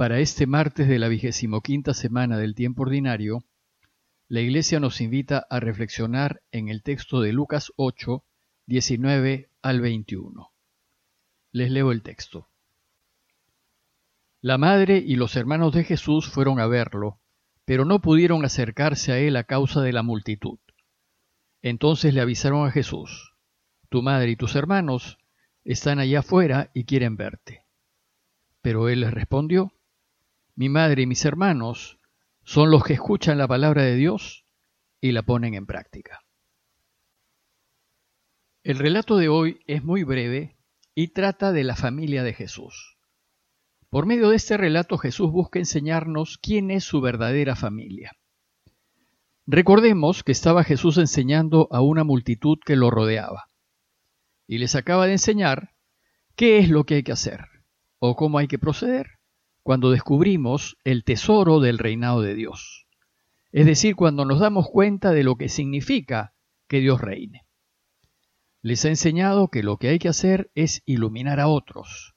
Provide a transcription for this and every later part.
Para este martes de la vigésimo quinta semana del tiempo ordinario, la Iglesia nos invita a reflexionar en el texto de Lucas 8, 19 al 21. Les leo el texto. La madre y los hermanos de Jesús fueron a verlo, pero no pudieron acercarse a él a causa de la multitud. Entonces le avisaron a Jesús, Tu madre y tus hermanos están allá afuera y quieren verte. Pero él les respondió, mi madre y mis hermanos son los que escuchan la palabra de Dios y la ponen en práctica. El relato de hoy es muy breve y trata de la familia de Jesús. Por medio de este relato Jesús busca enseñarnos quién es su verdadera familia. Recordemos que estaba Jesús enseñando a una multitud que lo rodeaba y les acaba de enseñar qué es lo que hay que hacer o cómo hay que proceder cuando descubrimos el tesoro del reinado de Dios. Es decir, cuando nos damos cuenta de lo que significa que Dios reine. Les ha enseñado que lo que hay que hacer es iluminar a otros,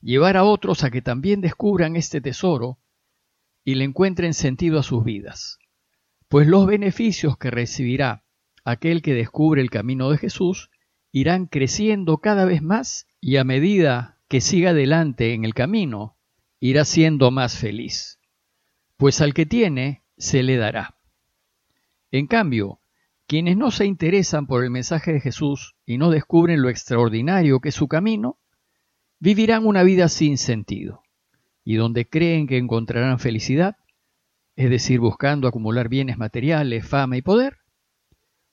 llevar a otros a que también descubran este tesoro y le encuentren sentido a sus vidas. Pues los beneficios que recibirá aquel que descubre el camino de Jesús irán creciendo cada vez más y a medida que siga adelante en el camino, irá siendo más feliz, pues al que tiene se le dará. En cambio, quienes no se interesan por el mensaje de Jesús y no descubren lo extraordinario que es su camino, vivirán una vida sin sentido, y donde creen que encontrarán felicidad, es decir, buscando acumular bienes materiales, fama y poder,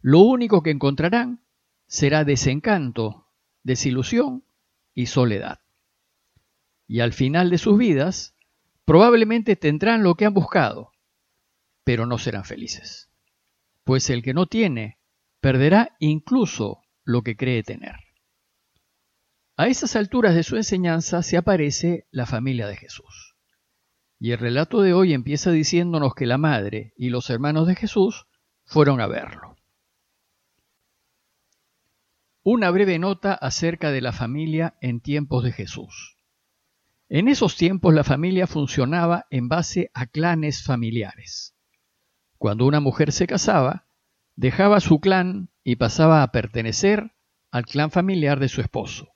lo único que encontrarán será desencanto, desilusión y soledad y al final de sus vidas probablemente tendrán lo que han buscado, pero no serán felices. Pues el que no tiene perderá incluso lo que cree tener. A esas alturas de su enseñanza se aparece la familia de Jesús. Y el relato de hoy empieza diciéndonos que la madre y los hermanos de Jesús fueron a verlo. Una breve nota acerca de la familia en tiempos de Jesús. En esos tiempos la familia funcionaba en base a clanes familiares. Cuando una mujer se casaba, dejaba su clan y pasaba a pertenecer al clan familiar de su esposo.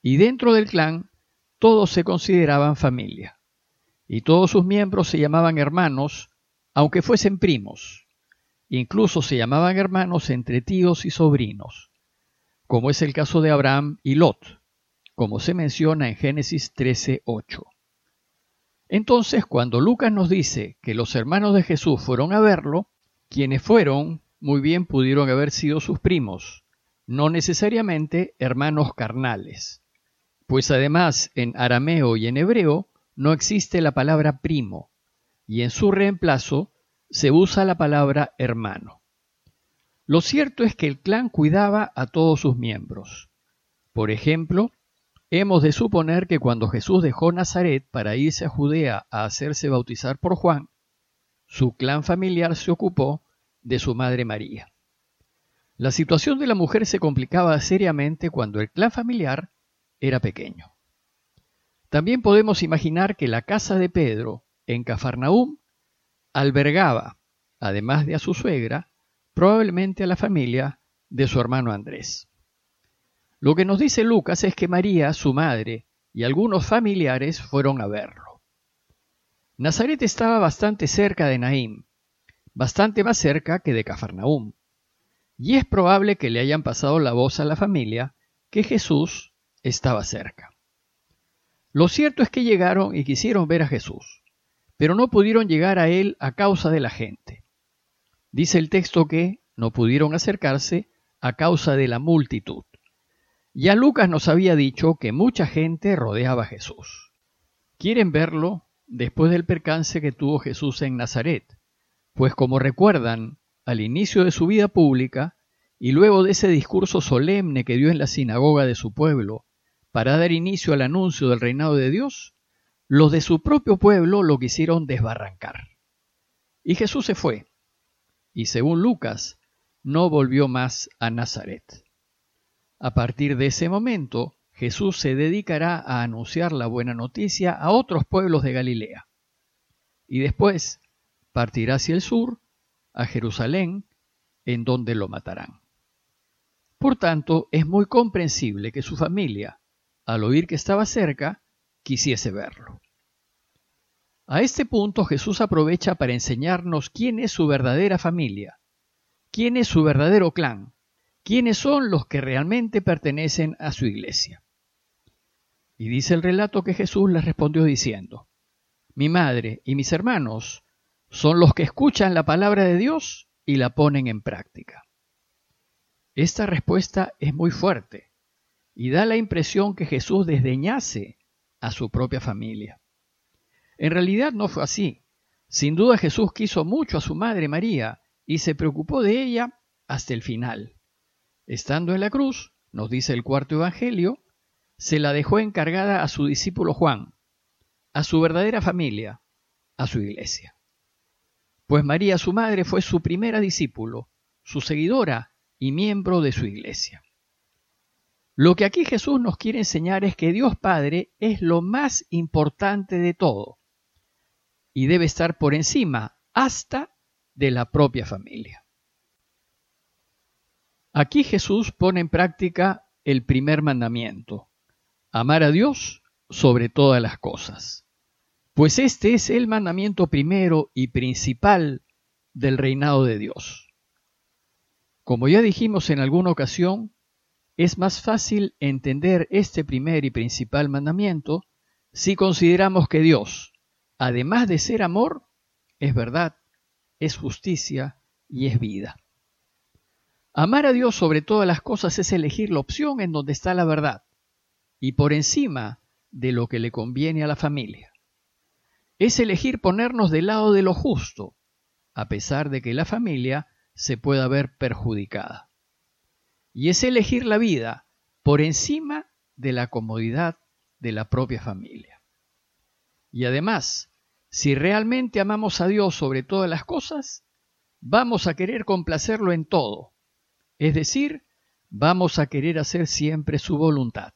Y dentro del clan todos se consideraban familia, y todos sus miembros se llamaban hermanos, aunque fuesen primos. Incluso se llamaban hermanos entre tíos y sobrinos, como es el caso de Abraham y Lot, como se menciona en Génesis 13:8. Entonces, cuando Lucas nos dice que los hermanos de Jesús fueron a verlo, quienes fueron muy bien pudieron haber sido sus primos, no necesariamente hermanos carnales, pues además en arameo y en hebreo no existe la palabra primo, y en su reemplazo se usa la palabra hermano. Lo cierto es que el clan cuidaba a todos sus miembros. Por ejemplo, Hemos de suponer que cuando Jesús dejó Nazaret para irse a Judea a hacerse bautizar por Juan, su clan familiar se ocupó de su madre María. La situación de la mujer se complicaba seriamente cuando el clan familiar era pequeño. También podemos imaginar que la casa de Pedro, en Cafarnaúm, albergaba, además de a su suegra, probablemente a la familia de su hermano Andrés. Lo que nos dice Lucas es que María, su madre, y algunos familiares fueron a verlo. Nazaret estaba bastante cerca de Naim, bastante más cerca que de Cafarnaúm, y es probable que le hayan pasado la voz a la familia que Jesús estaba cerca. Lo cierto es que llegaron y quisieron ver a Jesús, pero no pudieron llegar a él a causa de la gente. Dice el texto que no pudieron acercarse a causa de la multitud. Ya Lucas nos había dicho que mucha gente rodeaba a Jesús. Quieren verlo después del percance que tuvo Jesús en Nazaret, pues como recuerdan, al inicio de su vida pública y luego de ese discurso solemne que dio en la sinagoga de su pueblo para dar inicio al anuncio del reinado de Dios, los de su propio pueblo lo quisieron desbarrancar. Y Jesús se fue, y según Lucas, no volvió más a Nazaret. A partir de ese momento, Jesús se dedicará a anunciar la buena noticia a otros pueblos de Galilea. Y después partirá hacia el sur, a Jerusalén, en donde lo matarán. Por tanto, es muy comprensible que su familia, al oír que estaba cerca, quisiese verlo. A este punto Jesús aprovecha para enseñarnos quién es su verdadera familia, quién es su verdadero clan, quiénes son los que realmente pertenecen a su iglesia. Y dice el relato que Jesús les respondió diciendo, Mi madre y mis hermanos son los que escuchan la palabra de Dios y la ponen en práctica. Esta respuesta es muy fuerte y da la impresión que Jesús desdeñase a su propia familia. En realidad no fue así. Sin duda Jesús quiso mucho a su madre María y se preocupó de ella hasta el final. Estando en la cruz, nos dice el cuarto Evangelio, se la dejó encargada a su discípulo Juan, a su verdadera familia, a su iglesia. Pues María, su madre, fue su primera discípulo, su seguidora y miembro de su iglesia. Lo que aquí Jesús nos quiere enseñar es que Dios Padre es lo más importante de todo y debe estar por encima hasta de la propia familia. Aquí Jesús pone en práctica el primer mandamiento, amar a Dios sobre todas las cosas. Pues este es el mandamiento primero y principal del reinado de Dios. Como ya dijimos en alguna ocasión, es más fácil entender este primer y principal mandamiento si consideramos que Dios, además de ser amor, es verdad, es justicia y es vida. Amar a Dios sobre todas las cosas es elegir la opción en donde está la verdad y por encima de lo que le conviene a la familia. Es elegir ponernos del lado de lo justo, a pesar de que la familia se pueda ver perjudicada y es elegir la vida por encima de la comodidad de la propia familia. Y además, si realmente amamos a Dios sobre todas las cosas, vamos a querer complacerlo en todo, es decir, vamos a querer hacer siempre su voluntad.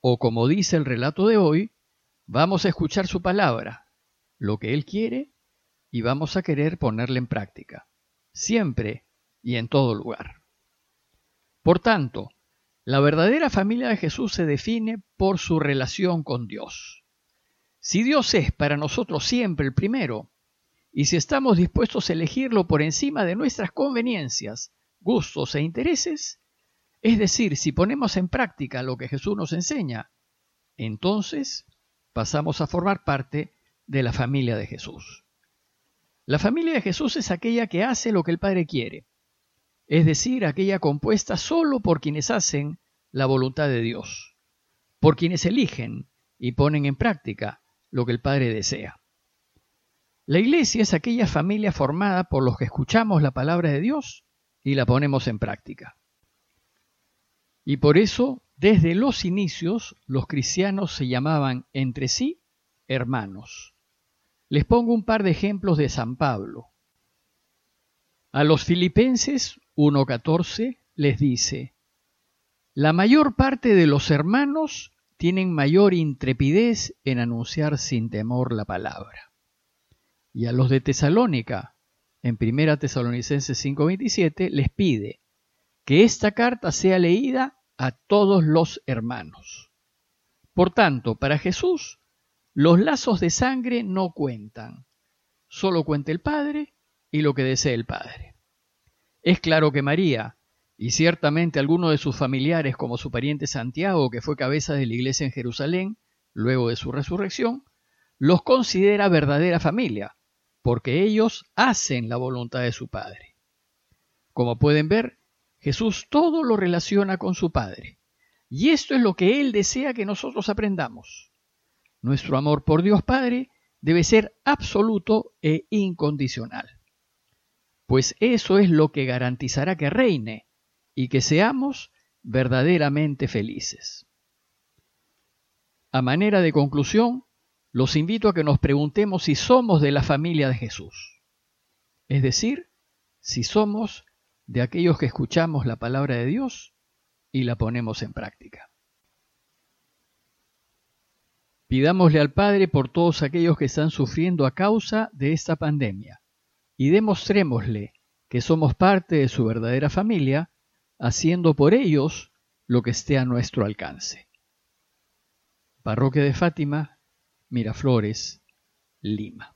O como dice el relato de hoy, vamos a escuchar su palabra, lo que Él quiere, y vamos a querer ponerla en práctica, siempre y en todo lugar. Por tanto, la verdadera familia de Jesús se define por su relación con Dios. Si Dios es para nosotros siempre el primero, y si estamos dispuestos a elegirlo por encima de nuestras conveniencias, gustos e intereses, es decir, si ponemos en práctica lo que Jesús nos enseña, entonces pasamos a formar parte de la familia de Jesús. La familia de Jesús es aquella que hace lo que el Padre quiere, es decir, aquella compuesta solo por quienes hacen la voluntad de Dios, por quienes eligen y ponen en práctica lo que el Padre desea. La iglesia es aquella familia formada por los que escuchamos la palabra de Dios y la ponemos en práctica. Y por eso, desde los inicios, los cristianos se llamaban entre sí hermanos. Les pongo un par de ejemplos de San Pablo. A los filipenses 1.14 les dice, La mayor parte de los hermanos tienen mayor intrepidez en anunciar sin temor la palabra. Y a los de Tesalónica, en 1 Tesalonicenses 5.27, les pide que esta carta sea leída a todos los hermanos. Por tanto, para Jesús, los lazos de sangre no cuentan, solo cuenta el Padre y lo que desee el Padre. Es claro que María, y ciertamente algunos de sus familiares como su pariente Santiago, que fue cabeza de la iglesia en Jerusalén, luego de su resurrección, los considera verdadera familia, porque ellos hacen la voluntad de su Padre. Como pueden ver, Jesús todo lo relaciona con su Padre, y esto es lo que Él desea que nosotros aprendamos. Nuestro amor por Dios Padre debe ser absoluto e incondicional pues eso es lo que garantizará que reine y que seamos verdaderamente felices. A manera de conclusión, los invito a que nos preguntemos si somos de la familia de Jesús, es decir, si somos de aquellos que escuchamos la palabra de Dios y la ponemos en práctica. Pidámosle al Padre por todos aquellos que están sufriendo a causa de esta pandemia y demostrémosle que somos parte de su verdadera familia, haciendo por ellos lo que esté a nuestro alcance. Parroquia de Fátima, Miraflores, Lima.